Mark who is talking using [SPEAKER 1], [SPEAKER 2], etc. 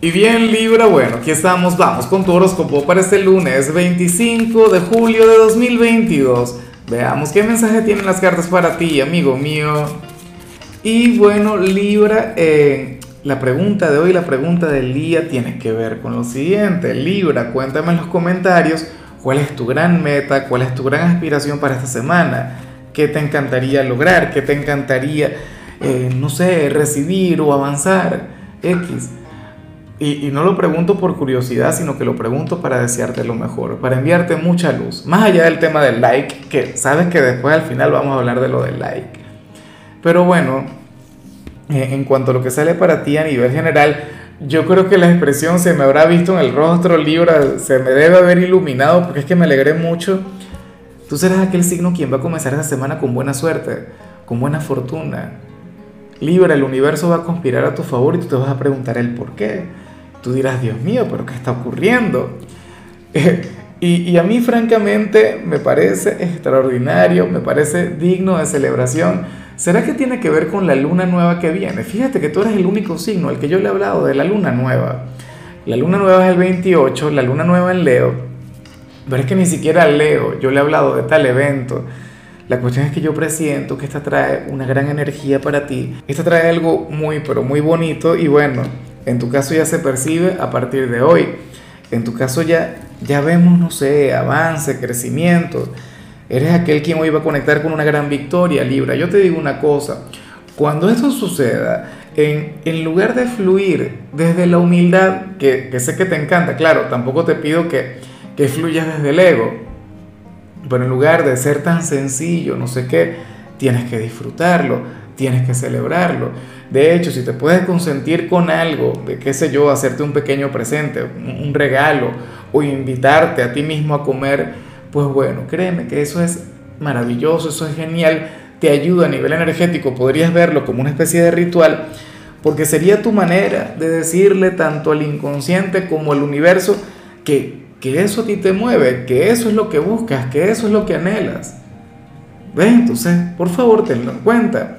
[SPEAKER 1] Y bien Libra, bueno, aquí estamos, vamos con tu horóscopo para este lunes 25 de julio de 2022. Veamos qué mensaje tienen las cartas para ti, amigo mío. Y bueno, Libra, eh, la pregunta de hoy, la pregunta del día tiene que ver con lo siguiente. Libra, cuéntame en los comentarios cuál es tu gran meta, cuál es tu gran aspiración para esta semana, qué te encantaría lograr, qué te encantaría, eh, no sé, recibir o avanzar. X. Y, no lo pregunto por curiosidad, sino que lo pregunto para desearte lo mejor, para enviarte mucha luz. Más allá del tema del like, que sabes que después al final vamos a hablar de lo del like. Pero bueno, eh, en cuanto a lo que sale para ti a nivel general, yo creo que la expresión se me habrá visto en el rostro, Libra, se me debe haber iluminado porque es que me alegré mucho. Tú serás aquel signo quien va a comenzar esta semana con buena suerte, con buena fortuna. Libra, el universo va a conspirar a tu favor y tú te vas a preguntar el por qué. Tú dirás, Dios mío, pero ¿qué está ocurriendo? y, a mí francamente me parece extraordinario, me parece digno de celebración. ¿Será que tiene que ver con la luna nueva que viene? Fíjate que tú eres el único signo al que yo le he hablado de la luna nueva. La luna nueva es el 28, la luna nueva en Leo. Pero es que ni siquiera Leo, yo le he hablado de tal evento. La cuestión es que yo presiento que esta trae una gran energía para ti. Esta trae algo muy, pero muy bonito y bueno, en tu caso ya se percibe a partir de hoy. En tu caso ya, ya vemos, no sé, avance, crecimiento. Eres aquel quien hoy va a conectar con una gran victoria, Libra. Yo te digo una cosa, cuando esto suceda, en, en lugar de fluir desde la humildad, que, que, sé que te encanta, claro, tampoco te pido que, que fluyas desde el ego, pero en lugar de ser tan sencillo, no sé qué, tienes que disfrutarlo, tienes que celebrarlo. De hecho, si te puedes consentir con algo, de qué sé yo, hacerte un pequeño presente, un regalo, o invitarte a ti mismo a comer, pues bueno, créeme que eso es maravilloso, eso es genial, te ayuda a nivel energético, podrías verlo como una especie de ritual, porque sería tu manera de decirle tanto al inconsciente como al universo que, que eso a ti te mueve, que eso es lo que buscas, que eso es lo que anhelas. ¿Ves? Entonces, por favor, tenlo en cuenta.